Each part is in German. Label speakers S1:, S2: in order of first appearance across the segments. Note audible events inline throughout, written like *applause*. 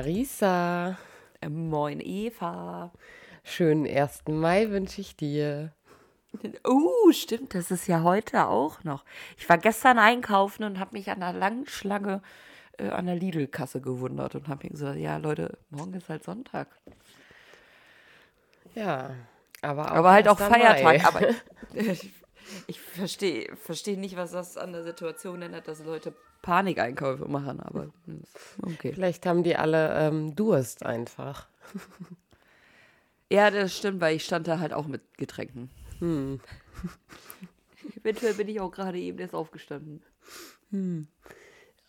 S1: Marisa.
S2: Äh, Moin Eva.
S1: Schönen 1. Mai wünsche ich dir.
S2: Uh, stimmt, das ist ja heute auch noch. Ich war gestern einkaufen und habe mich an einer langen Schlange äh, an der Lidl-Kasse gewundert und habe mir gesagt, ja Leute, morgen ist halt Sonntag.
S1: Ja, aber, auch
S2: Aber halt auch
S1: 1. Mai.
S2: Feiertag. Aber *laughs* ich, ich verstehe versteh nicht, was das an der Situation ändert, dass Leute Panikeinkäufe machen, aber hm, okay.
S1: Vielleicht haben die alle ähm, Durst einfach. *laughs*
S2: Ja, das stimmt, weil ich stand da halt auch mit Getränken.
S1: Hm. *laughs*
S2: Eventuell bin ich auch gerade eben erst aufgestanden.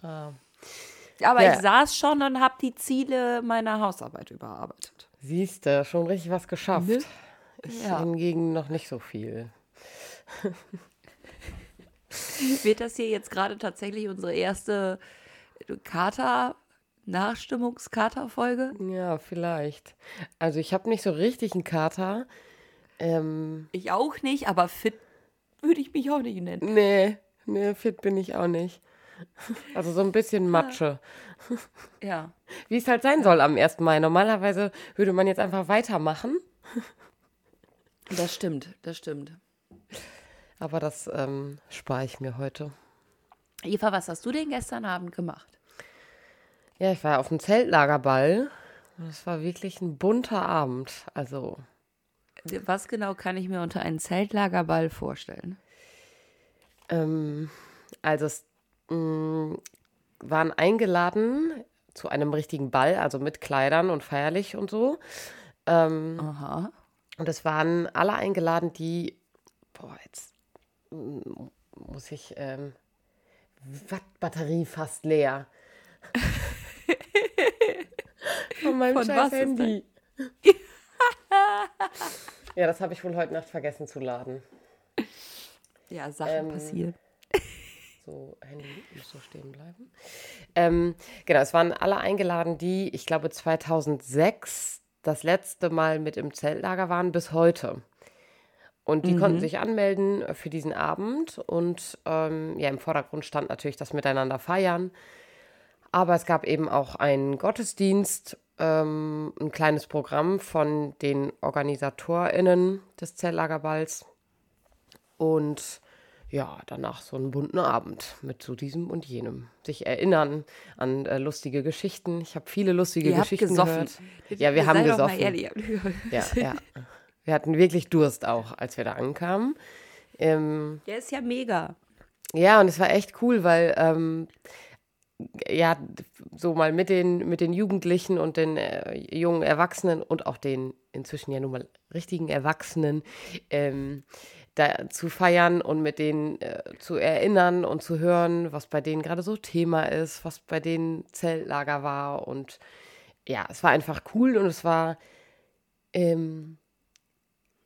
S1: Ah.
S2: Aber
S1: Ja.
S2: ich saß schon und habe die Ziele meiner Hausarbeit überarbeitet.
S1: Siehst du, schon richtig was geschafft.
S2: Ne?
S1: Ich
S2: Ja.
S1: hingegen noch nicht so viel. *laughs*
S2: Wird das hier jetzt gerade tatsächlich unsere erste Kater, Nachstimmungskater-Folge?
S1: Ja, vielleicht. Also ich habe nicht so richtig einen Kater. Ähm,
S2: Ich auch nicht, aber fit würde ich mich auch nicht nennen.
S1: nee, nee, fit bin ich auch nicht. Also so ein bisschen Matsche.
S2: Ja.
S1: Wie es halt sein soll am 1. Mai. Normalerweise würde man jetzt einfach weitermachen.
S2: Das stimmt, das stimmt.
S1: Aber das ähm, spare ich mir heute.
S2: Eva, was hast du denn gestern Abend gemacht?
S1: Ja, ich war auf dem Zeltlagerball. Und es war wirklich ein bunter Abend. Also,
S2: Was genau kann ich mir unter einem Zeltlagerball vorstellen?
S1: ähm, also es mh, waren eingeladen zu einem richtigen Ball, also mit Kleidern und feierlich und so. Ähm,
S2: Aha.
S1: Und es waren alle eingeladen, die, boah, jetzt mm, muss ich, ähm, Wattbatterie fast leer. *laughs* Von meinem
S2: Von
S1: scheiß
S2: was
S1: Handy. *laughs* ja, das habe ich wohl heute Nacht vergessen zu laden.
S2: Ja, Sachen
S1: Ähm,
S2: passieren. *laughs*
S1: So, Handy muss so stehen bleiben. Ähm, genau, es waren alle eingeladen, die, ich glaube, 2006 das letzte Mal mit im Zeltlager waren, bis heute. Und die konnten sich anmelden für diesen Abend. Und ähm, ja, im Vordergrund stand natürlich das Miteinander feiern. Aber es gab eben auch einen Gottesdienst, ähm, ein kleines Programm von den OrganisatorInnen des Zeltlagerballs. Und ja, danach so einen bunten Abend mit so diesem und jenem. Sich erinnern an äh, lustige Geschichten. Ich habe viele lustige
S2: Ihr habt
S1: Geschichten
S2: gesoffen.
S1: gehört. Ja, wir haben
S2: Sei mal
S1: gesoffen. *laughs* Ja, ja. Wir hatten wirklich Durst auch, als wir da ankamen. Ähm,
S2: Der ist ja mega.
S1: ja, und es war echt cool, weil ähm, ja, so mal mit den, mit den Jugendlichen und den äh, jungen Erwachsenen und auch den inzwischen ja nun mal richtigen Erwachsenen ähm, da zu feiern und mit denen äh, zu erinnern und zu hören, was bei denen gerade so Thema ist, was bei denen Zeltlager war. Und ja, es war einfach cool und es war ähm,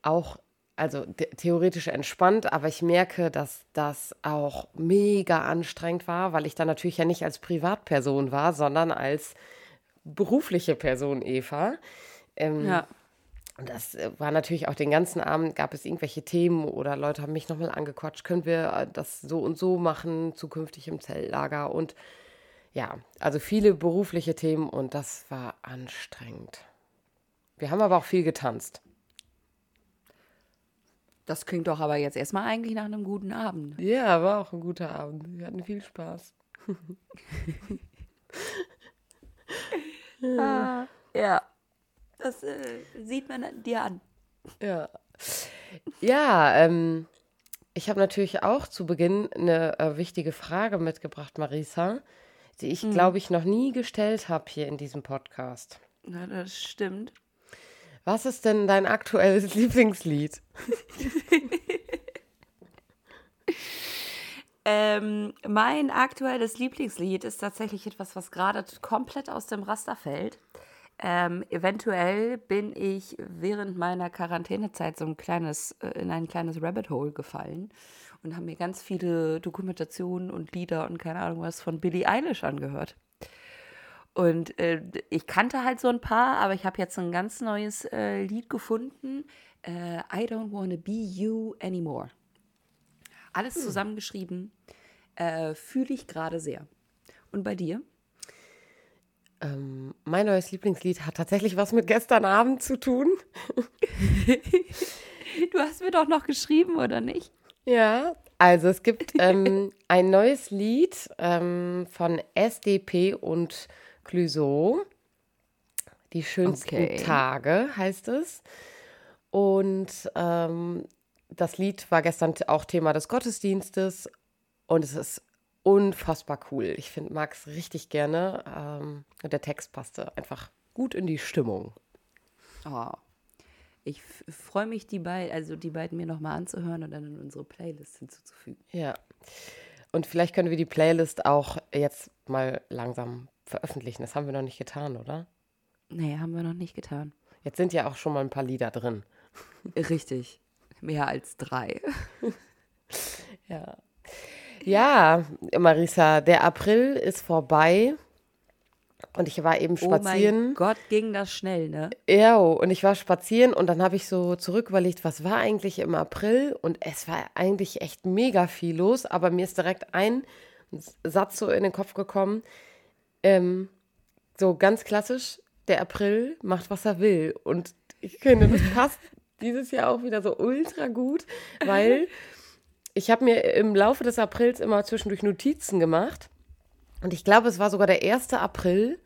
S1: auch, also the- theoretisch entspannt, aber ich merke, dass das auch mega anstrengend war, weil ich da natürlich ja nicht als Privatperson war, sondern als berufliche Person Eva. Ähm,
S2: Ja.
S1: und das äh, war natürlich auch den ganzen Abend, gab es irgendwelche Themen oder Leute haben mich nochmal angequatscht, können wir äh, das so und so machen, zukünftig im Zeltlager und ja, also viele berufliche Themen und das war anstrengend. Wir haben aber auch viel getanzt.
S2: Das klingt doch aber jetzt erstmal eigentlich nach einem guten Abend.
S1: Ja, war auch ein guter Abend. Wir hatten viel Spaß. *laughs*
S2: Ah, ja. Das äh, sieht man dir an.
S1: Ja. Ja, ähm, ich habe natürlich auch zu Beginn eine äh, wichtige Frage mitgebracht, Marisa, die ich, glaube ich, noch nie gestellt habe hier in diesem Podcast.
S2: Na, das stimmt.
S1: Was ist denn dein aktuelles *laughs* Lieblingslied?
S2: Ähm, mein aktuelles Lieblingslied ist tatsächlich etwas, was gerade komplett aus dem Raster fällt. Ähm, eventuell bin ich während meiner Quarantänezeit so ein kleines, äh, in ein kleines Rabbit Hole gefallen und habe mir ganz viele Dokumentationen und Lieder und keine Ahnung was von Billie Eilish angehört. Und äh, ich kannte halt so ein paar, aber ich habe jetzt ein ganz neues äh, Lied gefunden. Äh, I don't wanna be you anymore. Alles zusammengeschrieben. Äh, Fühle ich gerade sehr. Und bei dir?
S1: Ähm, mein neues Lieblingslied hat tatsächlich was mit gestern Abend zu tun. *laughs*
S2: du hast mir doch noch geschrieben, oder nicht?
S1: Ja, also es gibt ähm, *laughs* ein neues Lied ähm, von SDP und Clouseau. Die schönsten okay. Tage heißt es. Und ähm, das Lied war gestern auch Thema des Gottesdienstes und es ist unfassbar cool. Ich finde Max richtig gerne. Ähm, der Text passte einfach gut in die Stimmung.
S2: Oh. Ich freue mich, die beiden, also die beiden mir nochmal anzuhören und dann in unsere Playlist hinzuzufügen.
S1: Ja. Und vielleicht können wir die Playlist auch jetzt mal langsam veröffentlichen. Das haben wir noch nicht getan, oder?
S2: Nee, haben wir noch nicht getan.
S1: Jetzt sind ja auch schon mal ein paar Lieder drin. *laughs*
S2: Richtig. Mehr als drei. *laughs*
S1: ja. Ja, Marisa, der April ist vorbei. Und ich war eben spazieren. Oh
S2: mein Gott, ging das schnell, ne?
S1: Ja, und ich war spazieren und dann habe ich so zurück überlegt, was war eigentlich im April? Und es war eigentlich echt mega viel los, aber mir ist direkt ein Satz so in den Kopf gekommen. Ähm, so ganz klassisch, der April macht, was er will. Und ich finde, das passt *laughs* dieses Jahr auch wieder so ultra gut, weil ich habe mir im Laufe des Aprils immer zwischendurch Notizen gemacht. Und ich glaube, es war sogar der 1. April,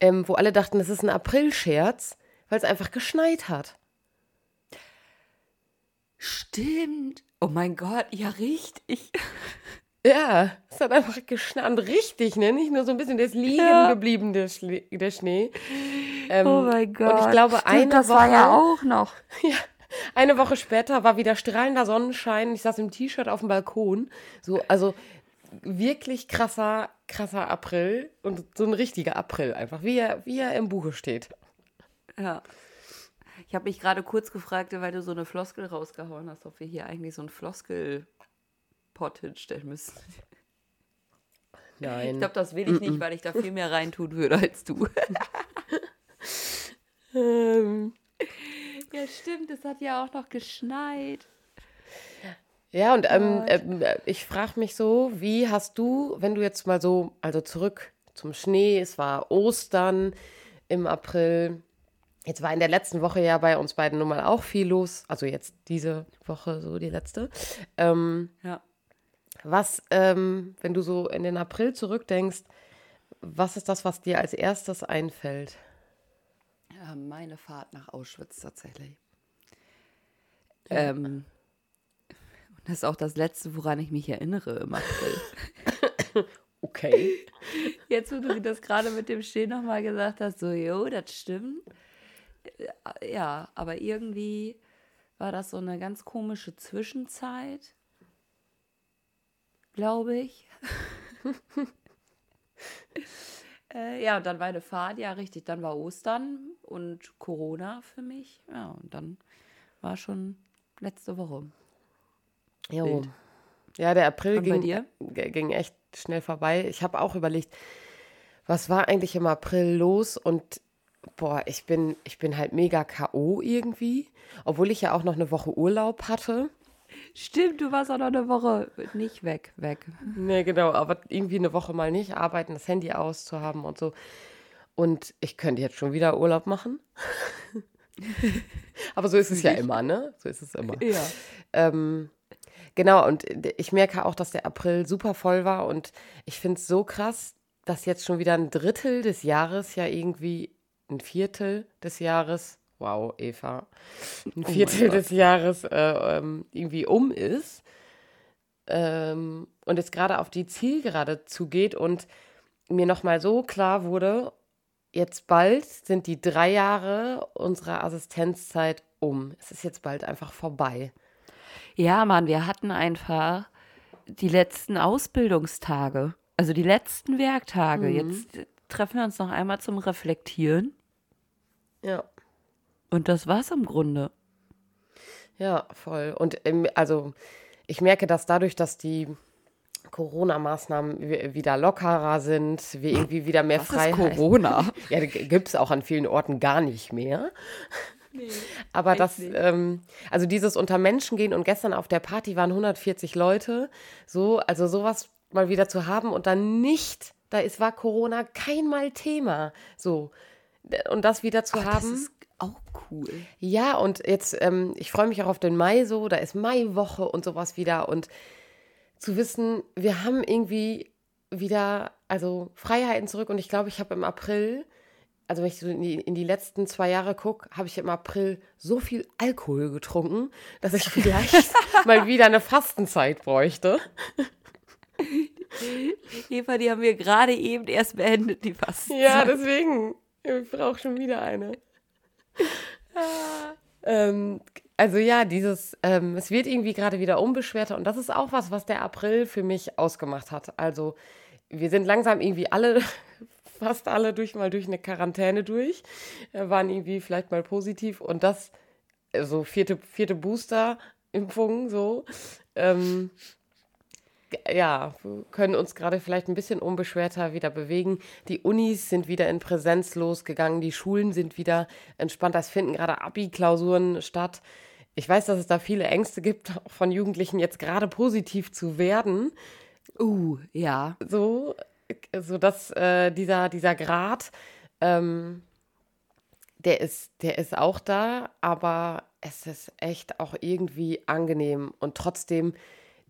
S1: ähm, wo alle dachten, das ist ein Aprilscherz, weil es einfach geschneit hat.
S2: Stimmt. Oh mein Gott, ja, richtig. *laughs*
S1: Ja, es hat einfach geschneit. Richtig, ne? Nicht nur so ein bisschen, der ist liegen ja. geblieben, der, Schle der Schnee.
S2: Ähm, oh mein Gott. Und
S1: ich glaube,
S2: Stimmt,
S1: eine
S2: das
S1: Woche,
S2: war ja auch noch. *laughs*
S1: Ja, eine Woche später war wieder strahlender Sonnenschein. Ich saß im T-Shirt auf dem Balkon. So, also wirklich krasser, krasser April und so ein richtiger April einfach, wie er, wie er im Buche steht.
S2: Ja. Ich habe mich gerade kurz gefragt, weil du so eine Floskel rausgehauen hast, ob wir hier eigentlich so ein Floskel-Pot hinstellen müssen.
S1: Nein.
S2: Ich glaube, das will ich nicht, weil ich da viel mehr reintun würde als du. ähm. Ja, stimmt, es hat ja auch noch geschneit.
S1: Ja, und ähm, äh, ich frage mich so, wie hast du, wenn du jetzt mal so, also zurück zum Schnee, es war Ostern im April, jetzt war in der letzten Woche ja bei uns beiden nun mal auch viel los, also jetzt diese Woche, so die letzte. Ähm,
S2: ja.
S1: Was, ähm, wenn du so in den April zurückdenkst, was ist das, was dir als erstes einfällt?
S2: Ja, meine Fahrt nach Auschwitz tatsächlich. Ja. Ähm, *laughs* das ist auch das Letzte, woran ich mich erinnere im April. *laughs*
S1: okay.
S2: Jetzt, wo du das gerade mit dem Stehen nochmal gesagt hast, so, jo, das stimmt. Äh, ja, aber irgendwie war das so eine ganz komische Zwischenzeit, glaube ich. *laughs* äh, ja, und dann war eine Fahrt, ja, richtig. Dann war Ostern und Corona für mich. Ja, und dann war schon letzte Woche.
S1: Jo. Ja, der April ging, ging echt schnell vorbei. Ich habe auch überlegt, was war eigentlich im April los? Und boah, ich bin, ich bin halt mega K.O. irgendwie, obwohl ich ja auch noch eine Woche Urlaub hatte.
S2: Stimmt, du warst auch noch eine Woche nicht weg, weg.
S1: Nee, genau, aber irgendwie eine Woche mal nicht arbeiten, das Handy auszuhaben und so. Und ich könnte jetzt schon wieder Urlaub machen. *laughs* aber so ist es ja immer, ne? So ist es immer.
S2: Ja.
S1: Ähm, Genau, und ich merke auch, dass der April super voll war und ich finde es so krass, dass jetzt schon wieder ein Drittel des Jahres ja irgendwie ein Viertel des Jahres, wow, Eva, ein oh Viertel oh des Jahres äh, ähm, irgendwie um ist ähm, und es gerade auf die Zielgerade zugeht und mir nochmal so klar wurde, jetzt bald sind die drei Jahre unserer Assistenzzeit um. Es ist jetzt bald einfach vorbei.
S2: Ja, Mann, wir hatten einfach die letzten Ausbildungstage, also die letzten Werktage. Mhm. Jetzt treffen wir uns noch einmal zum Reflektieren.
S1: Ja.
S2: Und das war's im Grunde.
S1: Ja, voll. Und also ich merke, dass dadurch, dass die Corona-Maßnahmen wieder lockerer sind, wir irgendwie wieder mehr
S2: Was
S1: Freiheit.
S2: Ist Corona? *laughs*
S1: Ja, gibt es auch an vielen Orten gar nicht mehr. *laughs* Aber das, ähm, also dieses unter Menschen gehen und gestern auf der Party waren 140 Leute, so, also sowas mal wieder zu haben und dann nicht da ist, war Corona kein Mal Thema. So. Und das wieder zu
S2: Ach,
S1: haben.
S2: Das ist auch cool.
S1: Ja, und jetzt, ähm, ich freue mich auch auf den Mai so, da ist Maiwoche und sowas wieder. Und zu wissen, wir haben irgendwie wieder, also Freiheiten zurück. Und ich glaube, ich habe im April, also wenn ich so in die, in die letzten zwei Jahre gucke, habe ich im April so viel Alkohol getrunken, dass ich vielleicht *laughs* mal wieder eine Fastenzeit bräuchte.
S2: Eva, die haben wir gerade eben erst beendet, die Fasten.
S1: Ja, deswegen. Ich brauche schon wieder eine. *laughs* ähm, also ja, dieses, ähm, es wird irgendwie gerade wieder unbeschwerter und das ist auch was, was der April für mich ausgemacht hat. Also wir sind langsam irgendwie alle, *laughs* fast alle durch mal durch eine Quarantäne durch, äh, waren irgendwie vielleicht mal positiv und das, so also vierte, vierte Booster-Impfung, so. Ähm, ja, können uns gerade vielleicht ein bisschen unbeschwerter wieder bewegen. Die Unis sind wieder in Präsenz losgegangen, die Schulen sind wieder entspannt. Es finden gerade Abi-Klausuren statt. Ich weiß, dass es da viele Ängste gibt, von Jugendlichen jetzt gerade positiv zu werden.
S2: Uh, ja.
S1: So, so dass äh, dieser, dieser Grad, ähm, der ist, der ist auch da, aber es ist echt auch irgendwie angenehm und trotzdem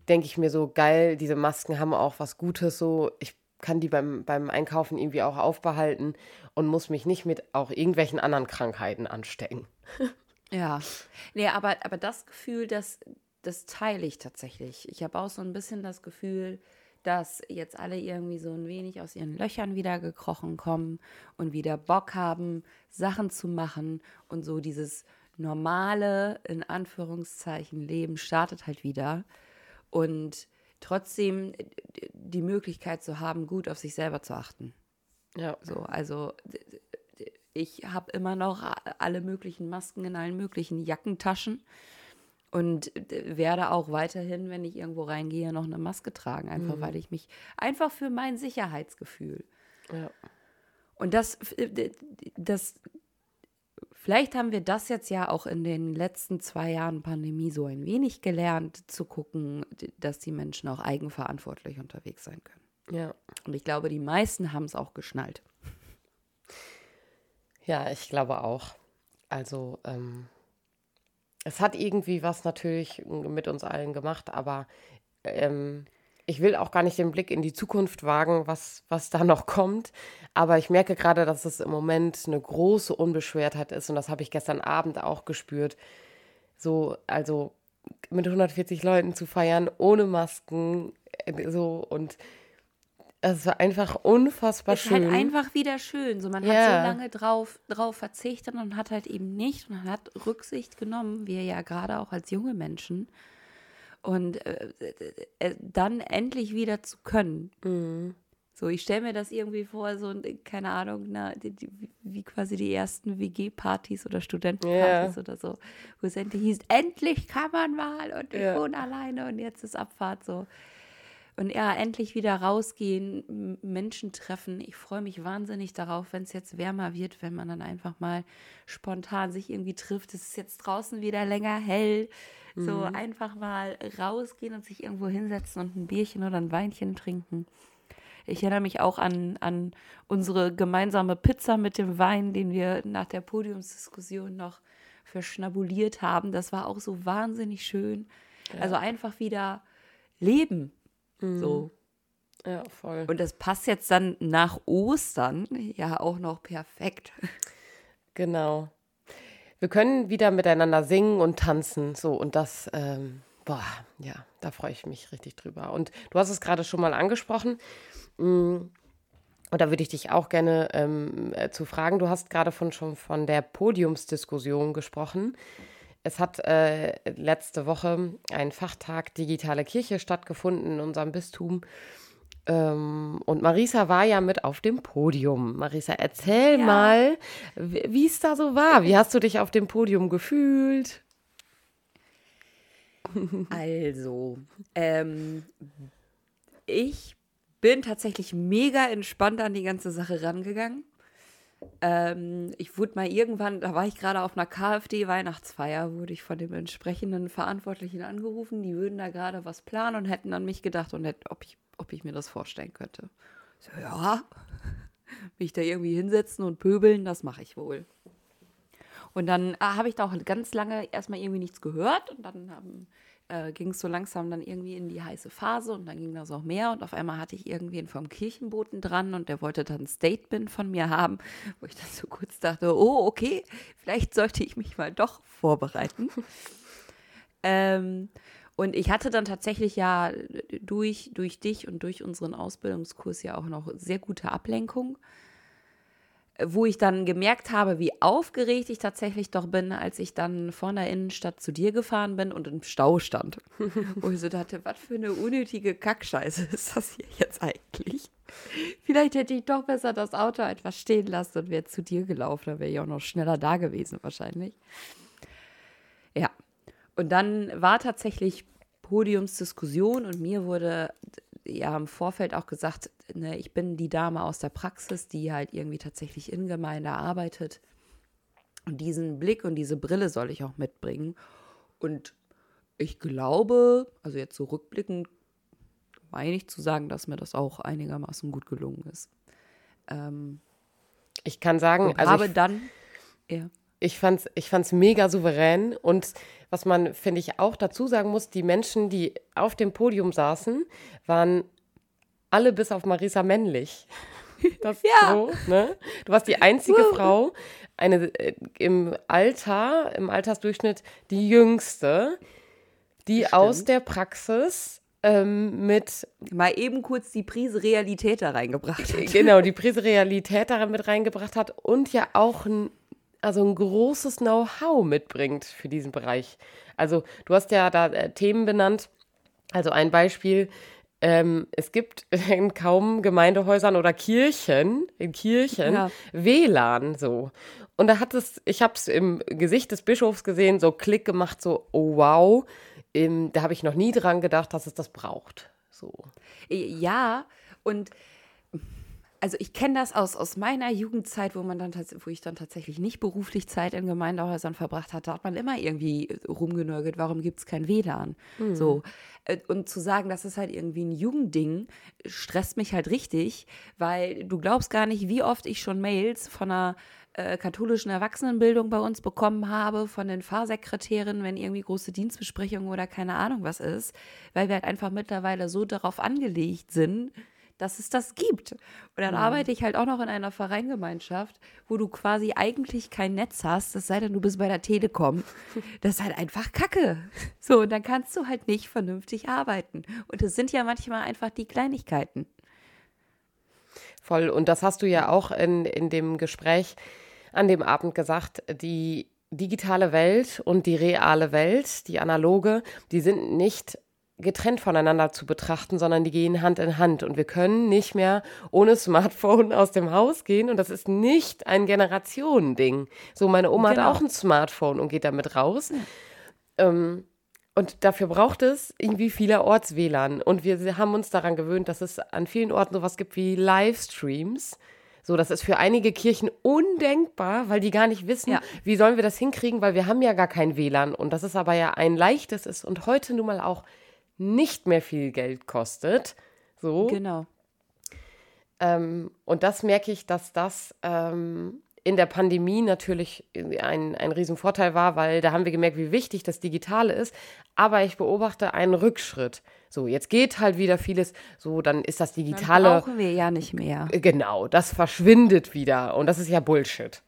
S1: denke ich mir so, geil, diese Masken haben auch was Gutes so. Ich kann die beim, beim Einkaufen irgendwie auch aufbehalten und muss mich nicht mit auch irgendwelchen anderen Krankheiten anstecken.
S2: Ja. Nee, aber, aber das Gefühl, das, das teile ich tatsächlich. Ich habe auch so ein bisschen das Gefühl, dass jetzt alle irgendwie so ein wenig aus ihren Löchern wieder gekrochen kommen und wieder Bock haben, Sachen zu machen und so dieses normale, in Anführungszeichen, Leben startet halt wieder und trotzdem äh, die Möglichkeit zu haben, gut auf sich selber zu achten.
S1: Ja.
S2: So, also ich habe immer noch alle möglichen Masken in allen möglichen Jackentaschen und werde auch weiterhin, wenn ich irgendwo reingehe, noch eine Maske tragen, einfach mhm. weil ich mich einfach für mein Sicherheitsgefühl. Ja. Und das, das Vielleicht haben wir das jetzt ja auch in den letzten zwei Jahren Pandemie so ein wenig gelernt, zu gucken, dass die Menschen auch eigenverantwortlich unterwegs sein können.
S1: Ja.
S2: Und ich glaube, die meisten haben es auch geschnallt.
S1: Ja, ich glaube auch. Also, ähm, es hat irgendwie was natürlich mit uns allen gemacht, aber ähm, ich will auch gar nicht den Blick in die Zukunft wagen, was, was da noch kommt. Aber ich merke gerade, dass es im Moment eine große Unbeschwertheit ist. Und das habe ich gestern Abend auch gespürt. So, also mit 140 Leuten zu feiern, ohne Masken, äh, so und es war einfach unfassbar
S2: es
S1: schön.
S2: Es ist halt einfach wieder schön. So, man ja. hat so lange drauf, drauf verzichtet und hat halt eben nicht und hat Rücksicht genommen, wir ja gerade auch als junge Menschen und äh, äh, dann endlich wieder zu können.
S1: Mhm.
S2: So, ich stelle mir das irgendwie vor, so, keine Ahnung, na, die, die, wie quasi die ersten WG-Partys oder Studentenpartys yeah. oder so, wo es endlich hieß, endlich kann man mal und ich yeah. wohne alleine und jetzt ist Abfahrt so. Und ja, endlich wieder rausgehen, Menschen treffen. Ich freue mich wahnsinnig darauf, wenn es jetzt wärmer wird, wenn man dann einfach mal spontan sich irgendwie trifft. Es ist jetzt draußen wieder länger hell. So mhm. einfach mal rausgehen und sich irgendwo hinsetzen und ein Bierchen oder ein Weinchen trinken. Ich erinnere mich auch an, an unsere gemeinsame Pizza mit dem Wein, den wir nach der Podiumsdiskussion noch verschnabuliert haben. Das war auch so wahnsinnig schön. Ja. Also einfach wieder leben. Mhm. So.
S1: Ja, voll.
S2: Und das passt jetzt dann nach Ostern ja auch noch perfekt.
S1: Genau wir können wieder miteinander singen und tanzen. So, und das, ähm, boah, ja, da freue ich mich richtig drüber. Und du hast es gerade schon mal angesprochen. Mm, und da würde ich dich auch gerne ähm, äh, zu fragen. Du hast gerade von, schon von der Podiumsdiskussion gesprochen. Es hat äh, letzte Woche ein Fachtag Digitale Kirche stattgefunden in unserem Bistum. Ähm, und Marisa war ja mit auf dem Podium. Marisa, erzähl ja. mal, wie es da so war. Wie hast du dich auf dem Podium gefühlt?
S2: Also, ähm, ich bin tatsächlich mega entspannt an die ganze Sache rangegangen. Ähm, ich wurde mal irgendwann, da war ich gerade auf einer KfD-Weihnachtsfeier, wurde ich von dem entsprechenden Verantwortlichen angerufen. Die würden da gerade was planen und hätten an mich gedacht und hätten, ob ich ob ich mir das vorstellen könnte. So, ja, *laughs* mich da irgendwie hinsetzen und pöbeln, das mache ich wohl. Und dann ah, habe ich da auch ganz lange erstmal irgendwie nichts gehört und dann haben äh, ging es so langsam dann irgendwie in die heiße Phase und dann ging das auch mehr und auf einmal hatte ich irgendwen vom Kirchenboten dran und der wollte dann ein Statement von mir haben, wo ich dann so kurz dachte, oh, okay, vielleicht sollte ich mich mal doch vorbereiten. *laughs* ähm, und ich hatte dann tatsächlich ja durch, durch dich und durch unseren Ausbildungskurs ja auch noch sehr gute Ablenkung wo ich dann gemerkt habe, wie aufgeregt ich tatsächlich doch bin, als ich dann von der Innenstadt zu dir gefahren bin und im Stau stand. *laughs* wo ich so dachte, was für eine unnötige Kackscheiße ist das hier jetzt eigentlich? Vielleicht hätte ich doch besser das Auto etwas stehen lassen und wäre zu dir gelaufen. Da wäre ich auch noch schneller da gewesen wahrscheinlich. Ja. Und dann war tatsächlich Podiumsdiskussion und mir wurde ja im Vorfeld auch gesagt, ne, ich bin die Dame aus der Praxis, die halt irgendwie tatsächlich in Gemeinde arbeitet. Und diesen Blick und diese Brille soll ich auch mitbringen. Und ich glaube, also jetzt so rückblickend, meine ich zu sagen, dass mir das auch einigermaßen gut gelungen ist. Ähm,
S1: ich kann sagen,
S2: also habe ich, dann,
S1: ja. Ich fand's, ich fand's mega souverän und was man, finde ich, auch dazu sagen muss, die Menschen, die auf dem Podium saßen, waren alle bis auf Marisa männlich. *laughs* Das ja. so, ne? Du warst die einzige uh. Frau, eine äh, im Alter, im Altersdurchschnitt die jüngste, die aus der Praxis ähm, mit
S2: mal eben kurz die Prise Realität da reingebracht hat.
S1: Genau, die *laughs* Prise Realität da mit reingebracht hat und ja auch ein also ein großes Know-how mitbringt für diesen Bereich. Also du hast ja da äh, Themen benannt. Also ein Beispiel, ähm, es gibt *laughs* in kaum Gemeindehäusern oder Kirchen, in Kirchen, ja. WLAN so. Und da hat es, ich habe es im Gesicht des Bischofs gesehen, so Klick gemacht, so, oh wow, ähm, da habe ich noch nie dran gedacht, dass es das braucht. So.
S2: Ja, und also ich kenne das aus, aus meiner Jugendzeit, wo man dann wo ich dann tatsächlich nicht beruflich Zeit in Gemeindehäusern verbracht hatte, hat man immer irgendwie rumgenörgelt, warum gibt es kein WLAN? Mhm. So. Äh, und zu sagen, das ist halt irgendwie ein Jugendding, stresst mich halt richtig, weil du glaubst gar nicht, wie oft ich schon Mails von einer äh, katholischen Erwachsenenbildung bei uns bekommen habe, von den Fahrsekretärinnen, wenn irgendwie große Dienstbesprechungen oder keine Ahnung was ist, weil wir halt einfach mittlerweile so darauf angelegt sind, dass es das gibt. Und dann mhm. arbeite ich halt auch noch in einer Vereingemeinschaft, wo du quasi eigentlich kein Netz hast, es sei denn, du bist bei der Telekom. *laughs* Das ist halt einfach Kacke. So, und dann kannst du halt nicht vernünftig arbeiten. Und es sind ja manchmal einfach die Kleinigkeiten.
S1: Voll. Und das hast du ja auch in, in dem Gespräch an dem Abend gesagt, die digitale Welt und die reale Welt, die analoge, die sind nicht getrennt voneinander zu betrachten, sondern die gehen Hand in Hand und wir können nicht mehr ohne Smartphone aus dem Haus gehen und das ist nicht ein Generationending. So, meine Oma genau. hat auch ein Smartphone und geht damit raus. Ähm, und dafür braucht es irgendwie vielerorts WLAN. Und wir haben uns daran gewöhnt, dass es an vielen Orten sowas gibt wie Livestreams. So, das ist für einige Kirchen undenkbar, weil die gar nicht wissen, ja. wie sollen wir das hinkriegen, weil wir haben ja gar kein WLAN. Und das ist aber ja ein leichtes ist und heute nun mal auch nicht mehr viel Geld kostet. So.
S2: Genau.
S1: Ähm, und das merke ich, dass das ähm, in der Pandemie natürlich ein, ein Riesenvorteil war, weil da haben wir gemerkt, wie wichtig das Digitale ist. Aber ich beobachte einen Rückschritt. So, jetzt geht halt wieder vieles, so, dann ist das Digitale.
S2: Dann brauchen wir ja nicht mehr.
S1: Genau, das verschwindet wieder. Und das ist ja Bullshit.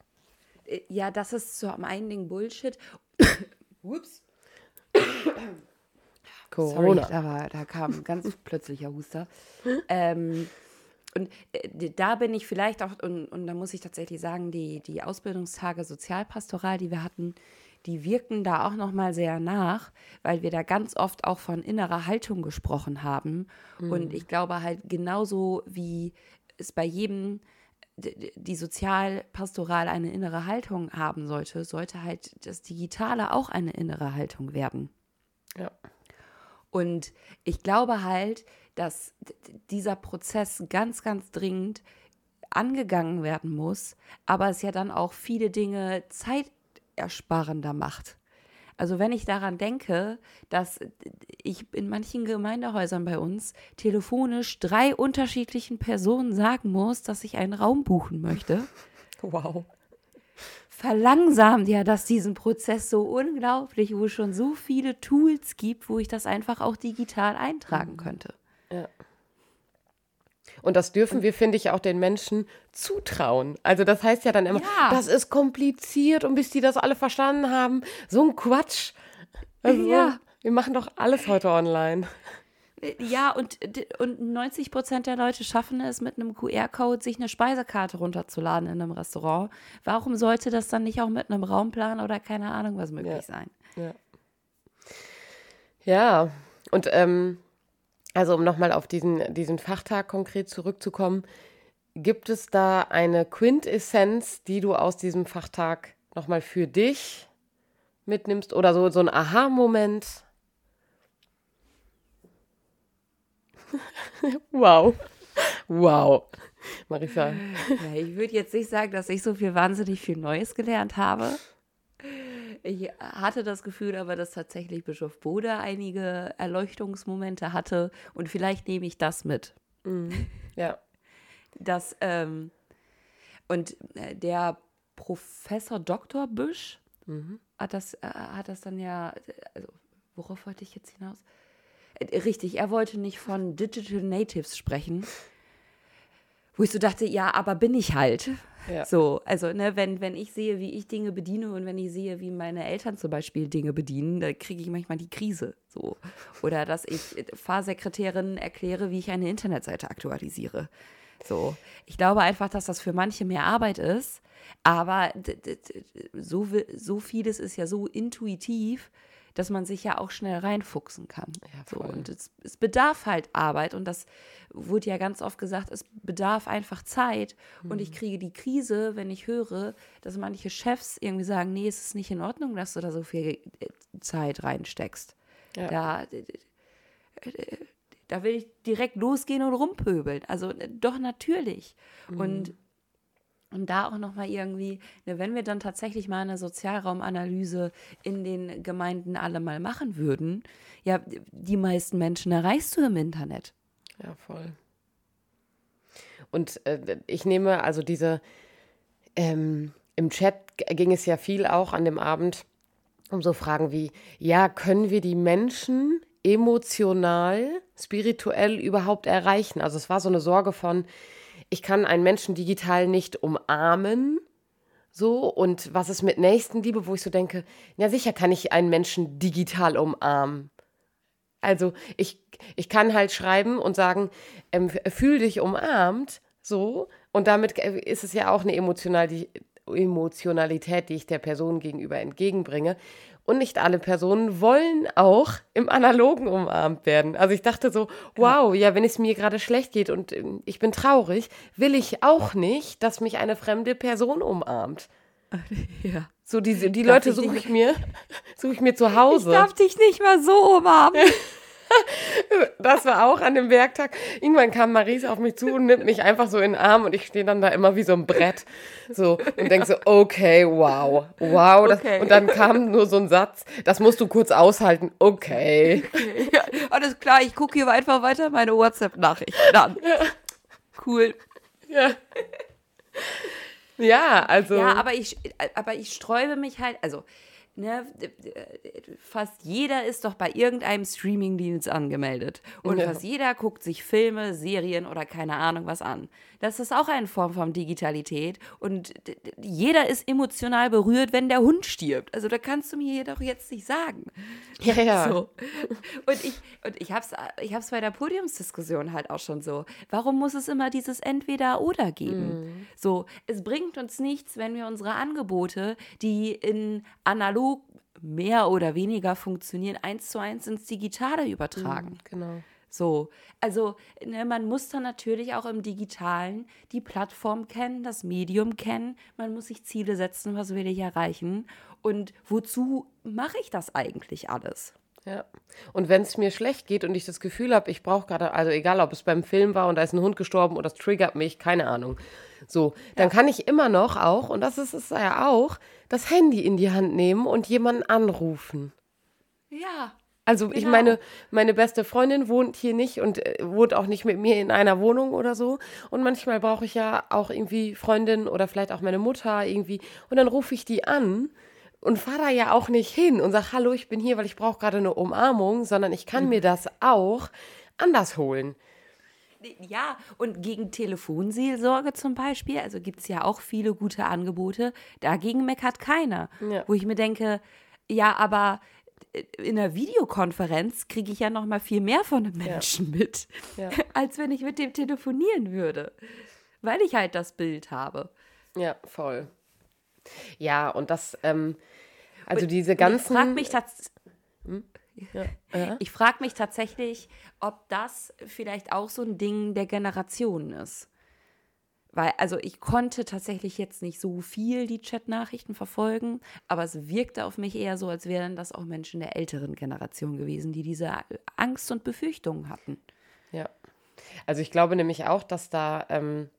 S2: Äh, ja, das ist so am einen Ding Bullshit. Ups. *coughs* Corona. Sorry, da, war, da kam ganz plötzlicher Huster. Ähm, und äh, da bin ich vielleicht auch, und, und da muss ich tatsächlich sagen, die, die Ausbildungstage Sozialpastoral, die wir hatten, die wirken da auch nochmal sehr nach, weil wir da ganz oft auch von innerer Haltung gesprochen haben. Mhm. Und ich glaube halt genauso wie es bei jedem die Sozialpastoral eine innere Haltung haben sollte, sollte halt das Digitale auch eine innere Haltung werden.
S1: Ja.
S2: Und ich glaube halt, dass dieser Prozess ganz, ganz dringend angegangen werden muss, aber es ja dann auch viele Dinge zeitersparender macht. Also wenn ich daran denke, dass ich in manchen Gemeindehäusern bei uns telefonisch drei unterschiedlichen Personen sagen muss, dass ich einen Raum buchen möchte.
S1: Wow.
S2: Verlangsamt ja das diesen Prozess so unglaublich, wo es schon so viele Tools gibt, wo ich das einfach auch digital eintragen
S1: Mhm.
S2: könnte.
S1: Ja. Und das dürfen wir, finde ich, auch den Menschen zutrauen. Also das heißt ja dann immer,
S2: Ja.
S1: das ist kompliziert und bis die das alle verstanden haben, so ein Quatsch. Also,
S2: Ja.
S1: Wir machen doch alles heute online.
S2: Ja, und, und 90 Prozent der Leute schaffen es, mit einem QR-Code sich eine Speisekarte runterzuladen in einem Restaurant. Warum sollte das dann nicht auch mit einem Raumplan oder keine Ahnung was möglich
S1: Ja.
S2: sein?
S1: Ja. Ja, und ähm, also um nochmal auf diesen, diesen Fachtag konkret zurückzukommen, gibt es da eine Quintessenz, die du aus diesem Fachtag nochmal für dich mitnimmst oder so, so ein Aha-Moment? Wow. Wow. Marisa.
S2: Ja, ich würde jetzt nicht sagen, dass ich so viel wahnsinnig viel Neues gelernt habe. Ich hatte das Gefühl aber, dass tatsächlich Bischof Bode einige Erleuchtungsmomente hatte und vielleicht nehme ich das mit.
S1: Ja.
S2: dass ähm, und äh, der Professor Dr. Büsch hat das äh, hat das dann ja also worauf wollte ich jetzt hinaus richtig er wollte nicht von Digital Natives sprechen. Wo ich so dachte ja aber bin ich halt.
S1: Ja.
S2: so also ne wenn wenn ich sehe wie ich Dinge bediene und wenn ich sehe wie meine Eltern zum Beispiel Dinge bedienen da kriege ich manchmal die Krise so. Oder dass ich äh, Fahrsekretärin erkläre wie ich eine Internetseite aktualisiere. So, ich glaube einfach, dass das für manche mehr Arbeit ist, aber so, so vieles ist ja so intuitiv, dass man sich ja auch schnell reinfuchsen kann.
S1: Ja,
S2: so, und es, es bedarf halt Arbeit und das wurde ja ganz oft gesagt, es bedarf einfach Zeit und
S1: Mhm.
S2: ich kriege die Krise, wenn ich höre, dass manche Chefs irgendwie sagen, nee, es ist nicht in Ordnung, dass du da so viel äh, Zeit reinsteckst.
S1: Ja.
S2: Da, da will ich direkt losgehen und rumpöbeln. Also äh, doch natürlich. Und, und da auch nochmal irgendwie, ne, wenn wir dann tatsächlich mal eine Sozialraumanalyse in den Gemeinden alle mal machen würden, ja, die meisten Menschen erreichst du im Internet.
S1: Ja, voll. Und äh, ich nehme also diese, ähm, im Chat ging es ja viel auch an dem Abend um so Fragen wie, ja, können wir die Menschen emotional, spirituell überhaupt erreichen? Also es war so eine Sorge von, ich kann einen Menschen digital nicht umarmen, so, und was ist mit Nächstenliebe, wo ich so denke, ja sicher kann ich einen Menschen digital umarmen. Also ich, ich kann halt schreiben und sagen, ähm, fühl dich umarmt, so. Und damit äh, ist es ja auch eine Emotional, Emotionalität, die ich der Person gegenüber entgegenbringe. Und nicht alle Personen wollen auch im Analogen umarmt werden. Also ich dachte so, wow, ja, wenn es mir gerade schlecht geht und ähm, ich bin traurig, will ich auch nicht, dass mich eine fremde Person umarmt. *laughs*
S2: Ja.
S1: So diese, die
S2: Darf
S1: Leute
S2: ich
S1: suche ich mir, *laughs* suche ich mir zu
S2: Ich
S1: Hause.
S2: darf dich nicht mal so umarmen. *laughs*
S1: Das war auch an dem Werktag. Irgendwann kam Maries auf mich zu und nimmt mich einfach so in den Arm und ich stehe dann da immer wie so ein Brett. So und denke so, okay, wow, wow. Das,
S2: Okay.
S1: Und dann kam nur so ein Satz, das musst du kurz aushalten, okay.
S2: ja, alles klar, ich gucke hier einfach weiter meine WhatsApp-Nachrichten an. Cool.
S1: Ja. Ja, also.
S2: Ja, aber ich, aber ich sträube mich halt, also, ne, fast jeder ist doch bei irgendeinem Streamingdienst angemeldet. Und
S1: Ja.
S2: fast jeder guckt sich Filme, Serien oder keine Ahnung was an. Das ist auch eine Form von Digitalität. Und jeder ist emotional berührt, wenn der Hund stirbt. Also da kannst du mir doch jetzt nicht sagen.
S1: ja, ja. *laughs*
S2: So. Und ich, und ich hab's, ich hab's bei der Podiumsdiskussion halt auch schon so. Warum muss es immer dieses Entweder-Oder geben? So, es bringt uns nichts, wenn wir unsere Angebote, die in analog mehr oder weniger funktionieren, eins zu eins ins Digitale übertragen.
S1: Genau.
S2: So, also ne, man muss dann natürlich auch im Digitalen die Plattform kennen, das Medium kennen. Man muss sich Ziele setzen, was will ich erreichen und wozu mache ich das eigentlich alles?
S1: Ja. Und wenn es mir schlecht geht und ich das Gefühl habe, ich brauche gerade, also egal ob es beim Film war und da ist ein Hund gestorben oder das triggert mich, keine Ahnung. So, dann kann ich immer noch auch, und das ist es ja auch, das Handy in die Hand nehmen und jemanden anrufen.
S2: Ja.
S1: Also ich
S2: Genau.
S1: meine, meine beste Freundin wohnt hier nicht und äh, wohnt auch nicht mit mir in einer Wohnung oder so. Und manchmal brauche ich ja auch irgendwie Freundin oder vielleicht auch meine Mutter irgendwie. Und dann rufe ich die an und fahre da ja auch nicht hin und sage, hallo, ich bin hier, weil ich brauche gerade eine Umarmung, sondern ich kann mir das auch anders holen.
S2: Ja, und gegen Telefonseelsorge zum Beispiel, also gibt es ja auch viele gute Angebote, dagegen meckert keiner.
S1: Ja.
S2: Wo ich mir denke, ja, aber in einer Videokonferenz kriege ich ja noch mal viel mehr von einem Menschen mit,
S1: Ja. *laughs*
S2: als wenn ich mit dem telefonieren würde. Weil ich halt das Bild habe.
S1: Ja, voll. Ja, und das, ähm, also
S2: Und-
S1: diese ganzen.
S2: Ich frage mich, tats
S1: ja, ja.
S2: ich frag mich tatsächlich, ob das vielleicht auch so ein Ding der Generationen ist. Weil, also ich konnte tatsächlich jetzt nicht so viel die Chatnachrichten verfolgen, aber es wirkte auf mich eher so, als wären das auch Menschen der älteren Generation gewesen, die diese Angst und Befürchtungen hatten.
S1: Ja. Also ich glaube nämlich auch, dass da ähm,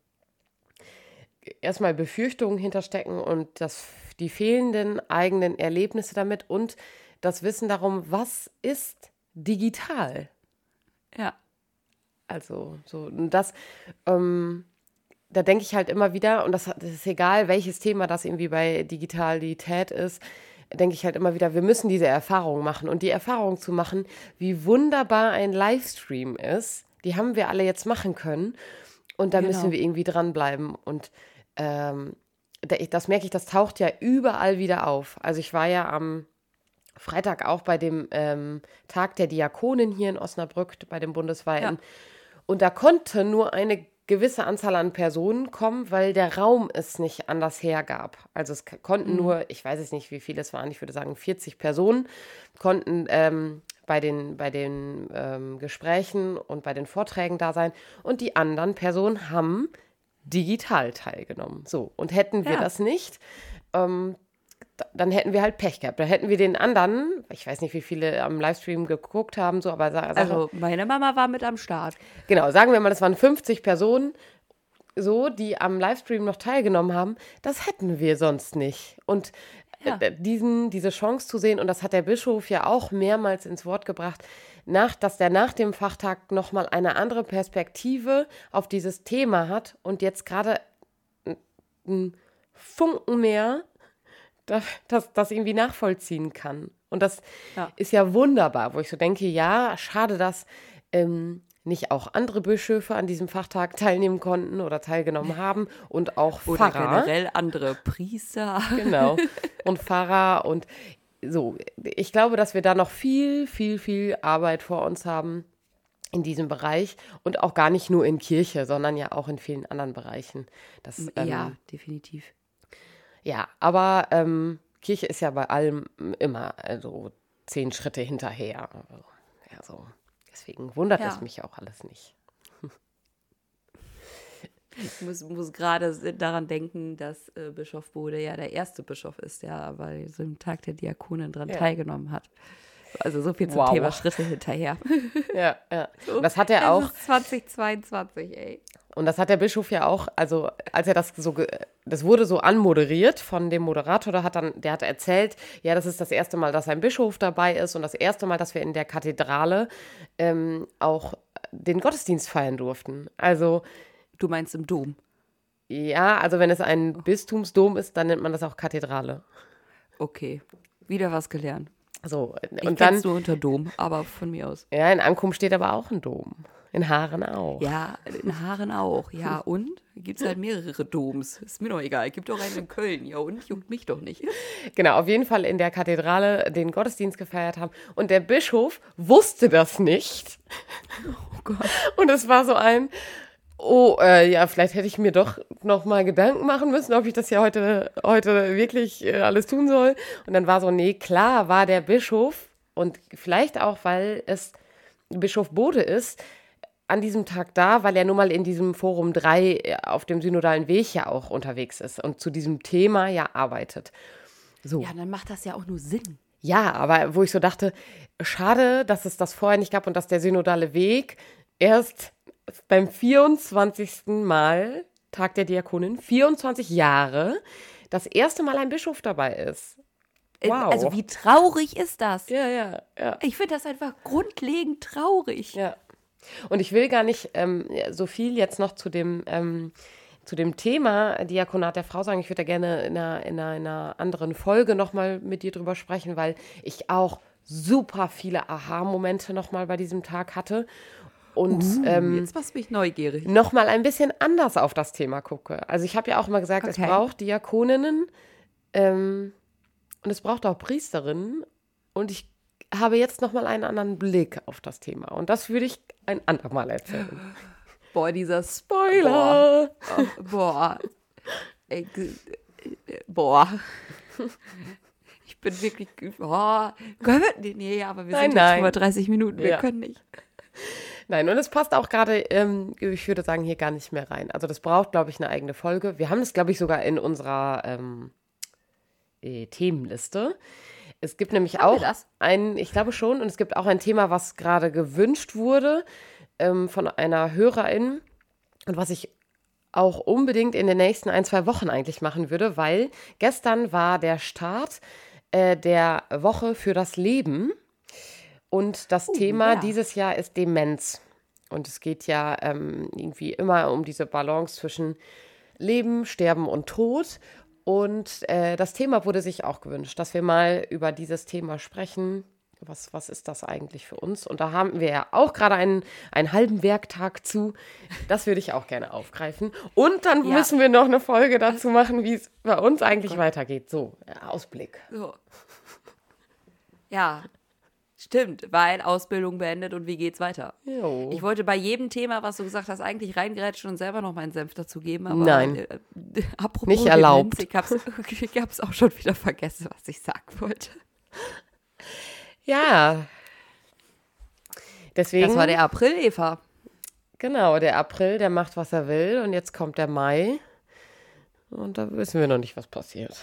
S1: erstmal Befürchtungen hinterstecken und das, die fehlenden eigenen Erlebnisse damit und das Wissen darum, was ist digital.
S2: Ja.
S1: Also so das, ähm, da denke ich halt immer wieder, und das, das ist egal, welches Thema das irgendwie bei Digitalität ist, denke ich halt immer wieder, wir müssen diese Erfahrung machen. Und die Erfahrung zu machen, wie wunderbar ein Livestream ist, die haben wir alle jetzt machen können. Und da
S2: Genau.
S1: müssen wir irgendwie dranbleiben. Und ähm, das merke ich, das taucht ja überall wieder auf. Also ich war ja am Freitag auch bei dem ähm, Tag der Diakonin hier in Osnabrück, bei dem bundesweiten.
S2: Ja.
S1: Und da konnte nur eine gewisse Anzahl an Personen kommen, weil der Raum es nicht anders hergab. Also es konnten nur, ich weiß es nicht, wie viele es waren, ich würde sagen 40 Personen, konnten ähm, bei den, bei den ähm, Gesprächen und bei den Vorträgen da sein. Und die anderen Personen haben digital teilgenommen. So, und hätten wir
S2: Ja.
S1: das nicht, ähm, dann hätten wir halt Pech gehabt. Da hätten wir den anderen, ich weiß nicht, wie viele am Livestream geguckt haben, so, aber sa- sagen,
S2: Also meine Mama war mit am Start.
S1: genau, sagen wir mal, das waren 50 Personen, so, die am Livestream noch teilgenommen haben. Das hätten wir sonst nicht. Und
S2: Ja.
S1: äh, diesen, diese Chance zu sehen, und das hat der Bischof ja auch mehrmals ins Wort gebracht, nach, dass der nach dem Fachtag nochmal eine andere Perspektive auf dieses Thema hat und jetzt gerade einen Funken mehr das, das irgendwie nachvollziehen kann. Und das
S2: Ja.
S1: ist ja wunderbar, wo ich so denke, ja, schade, dass ähm, nicht auch andere Bischöfe an diesem Fachtag *laughs* teilnehmen konnten oder teilgenommen haben und auch
S2: Oder
S1: Pfarrer.
S2: generell andere Priester.
S1: Genau. *laughs* Und Pfarrer und so. Ich glaube, dass wir da noch viel, viel, viel Arbeit vor uns haben in diesem Bereich und auch gar nicht nur in Kirche, sondern ja auch in vielen anderen Bereichen. Das, ähm,
S2: ja, definitiv.
S1: Ja, aber ähm, Kirche ist ja bei allem immer also zehn Schritte hinterher. Also, so. Deswegen wundert
S2: Ja.
S1: es mich auch alles nicht.
S2: Ich muss, muss gerade daran denken, dass äh, Bischof Bode ja der erste Bischof ist, der bei so einem Tag der Diakonin dran
S1: Ja.
S2: teilgenommen hat. Also so viel zum
S1: Wow.
S2: Thema Schritte hinterher. *laughs*
S1: Ja, ja. Das hat er auch.
S2: Es ist 2022, ey.
S1: Und das hat der Bischof ja auch, also als er das so, das wurde so anmoderiert von dem Moderator, der hat dann, der hat erzählt, ja, das ist das erste Mal, dass ein Bischof dabei ist und das erste Mal, dass wir in der Kathedrale ähm, auch den Gottesdienst feiern durften. Also
S2: Du meinst im Dom.
S1: ja, also wenn es ein Bistumsdom ist, dann nennt man das auch Kathedrale.
S2: Okay. Wieder was gelernt.
S1: So,
S2: Ich
S1: und dann,
S2: nur unter Dom, aber von mir aus.
S1: ja, in Ankunft steht aber auch ein Dom. In Haaren auch.
S2: Ja, in Haaren auch. Ja, und? Gibt es halt mehrere Doms. Ist mir doch egal. Gibt auch einen in Köln. Ja, und? Juckt mich doch nicht.
S1: Genau, auf jeden Fall in der Kathedrale den Gottesdienst gefeiert haben. Und der Bischof wusste das nicht.
S2: Oh Gott.
S1: Und es war so ein, oh, äh, ja, vielleicht hätte ich mir doch noch mal Gedanken machen müssen, ob ich das ja heute, heute wirklich äh, alles tun soll. Und dann war so, nee, klar war der Bischof und vielleicht auch, weil es Bischof Bode ist, an diesem Tag da, weil er nun mal in diesem Forum 3 auf dem synodalen Weg ja auch unterwegs ist und zu diesem Thema ja arbeitet. So.
S2: Ja, dann macht das ja auch nur Sinn.
S1: Ja, aber wo ich so dachte, schade, dass es das vorher nicht gab und dass der synodale Weg erst beim 24. Mal Tag der Diakonin, 24 Jahre, das erste Mal ein Bischof dabei ist.
S2: Äh, wow. Also wie traurig ist das?
S1: Ja, ja, ja.
S2: Ich finde das einfach grundlegend traurig.
S1: Ja. Und ich will gar nicht ähm, so viel jetzt noch zu dem, ähm, zu dem Thema Diakonat der Frau sagen. Ich würde da gerne in einer, in einer, in einer anderen Folge nochmal mit dir drüber sprechen, weil ich auch super viele Aha-Momente nochmal bei diesem Tag hatte. Und
S2: uh,
S1: ähm,
S2: jetzt machst mich neugierig.
S1: Nochmal ein bisschen anders auf das Thema gucke. Also ich habe ja auch immer gesagt, okay. es braucht Diakoninnen ähm, und es braucht auch Priesterinnen. Und ich habe jetzt nochmal einen anderen Blick auf das Thema. Und das würde ich ein andermal erzählen. *gasps*
S2: Boah, dieser Spoiler. Boah. Oh, boah. boah. Ich bin wirklich. Boah. Können wir, nee, aber wir nein, sind nein. jetzt über 30 Minuten. Wir ja. können nicht.
S1: Nein, und es passt auch gerade, ähm, ich würde sagen, hier gar nicht mehr rein. Also das braucht, glaube ich, eine eigene Folge. Wir haben das, glaube ich, sogar in unserer ähm, äh, Themenliste. Es gibt nämlich auch ein, ich glaube schon, und es gibt auch ein Thema, was gerade gewünscht wurde ähm, von einer Hörerin und was ich auch unbedingt in den nächsten ein, zwei Wochen eigentlich machen würde, weil gestern war der Start äh, der Woche für das Leben und das uh, Thema ja. dieses Jahr ist Demenz. Und es geht ja ähm, irgendwie immer um diese Balance zwischen Leben, Sterben und Tod. Und äh, das Thema wurde sich auch gewünscht, dass wir mal über dieses Thema sprechen. Was, was ist das eigentlich für uns? Und da haben wir ja auch gerade einen, einen halben Werktag zu. Das würde ich auch gerne aufgreifen. Und dann ja. müssen wir noch eine Folge dazu *laughs* machen, wie es bei uns eigentlich oh weitergeht. So, Ausblick. So.
S2: Ja, Stimmt, weil Ausbildung beendet und wie geht's weiter? Jo. Ich wollte bei jedem Thema, was du gesagt hast, eigentlich reingrätschen und selber noch meinen Senf dazu geben. Aber
S1: Nein.
S2: Äh, *laughs* apropos
S1: nicht erlaubt.
S2: Demenz, ich hab's, *laughs* ich hab's auch schon wieder vergessen, was ich sagen wollte.
S1: Ja. Deswegen.
S2: Das war der April, Eva.
S1: Genau, der April, der macht, was er will. Und jetzt kommt der Mai. Und da wissen wir noch nicht, was passiert.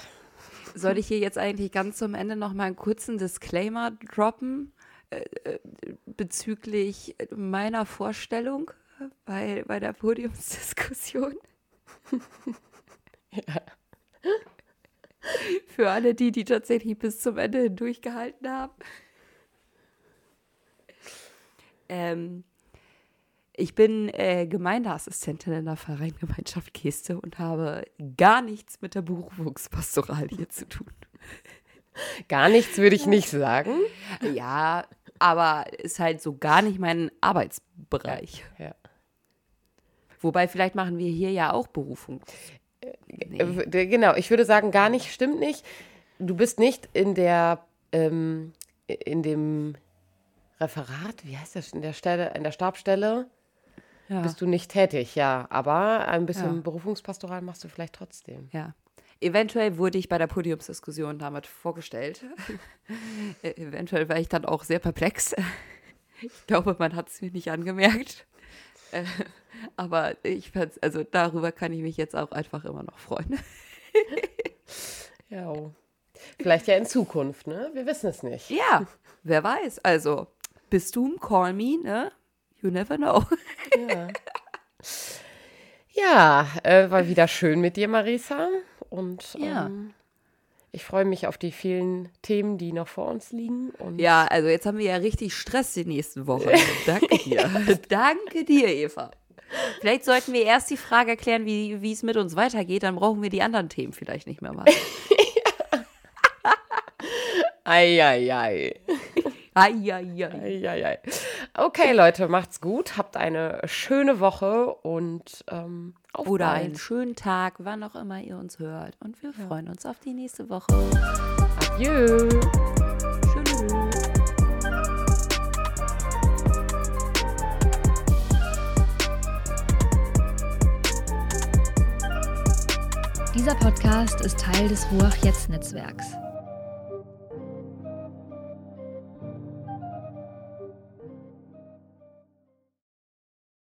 S2: Soll ich hier jetzt eigentlich ganz zum Ende noch mal einen kurzen Disclaimer droppen äh, äh bezüglich meiner Vorstellung bei, bei der Podiumsdiskussion? ja. *laughs* Für alle die, die tatsächlich bis zum Ende durchgehalten haben. Ähm, ich bin äh, Gemeindeassistentin in der Vereingemeinschaft Keste und habe gar nichts mit der Berufungspastoral hier zu tun.
S1: Gar nichts würde ich nicht sagen.
S2: Ja, aber ist halt so gar nicht mein Arbeitsbereich. Ja, ja. Wobei vielleicht machen wir hier ja auch Berufung.
S1: Nee. Äh, genau, ich würde sagen, gar nicht stimmt nicht. Du bist nicht in der ähm, in dem Referat, wie heißt das, in der Stelle, in der Stabstelle ja. bist du nicht tätig, ja. Aber ein bisschen ja. Berufungspastoral machst du vielleicht trotzdem.
S2: Ja. Eventuell wurde ich bei der Podiumsdiskussion damit vorgestellt. *laughs* E-, eventuell war ich dann auch sehr perplex. ich glaube, man hat es mir nicht angemerkt. Äh, aber ich also darüber kann ich mich jetzt auch einfach immer noch freuen.
S1: ja. Vielleicht ja in Zukunft, ne? Wir wissen es nicht.
S2: Ja, wer weiß. Also, bist du ein Call Me, ne? You never know.
S1: Ja, ja äh, war wieder schön mit dir, Marisa. Und ja. Ähm, ich freue mich auf die vielen Themen, die noch vor uns liegen. Und
S2: ja, also jetzt haben wir ja richtig Stress die nächsten Wochen. *laughs* Danke dir. Danke dir, Eva. Vielleicht sollten wir erst die Frage erklären, wie, es mit uns weitergeht, dann brauchen wir die anderen Themen vielleicht nicht mehr machen. *laughs*
S1: Eieiei. ei, ei.
S2: Eieiei.
S1: Okay, Leute, macht's gut. Habt eine schöne Woche und ähm,
S2: auf Oder bald. einen schönen Tag, wann auch immer ihr uns hört. Und wir ja. freuen uns auf die nächste Woche.
S1: Adieu.
S2: Tschüss.
S3: Dieser Podcast ist Teil des Ruach Jetzt Netzwerks.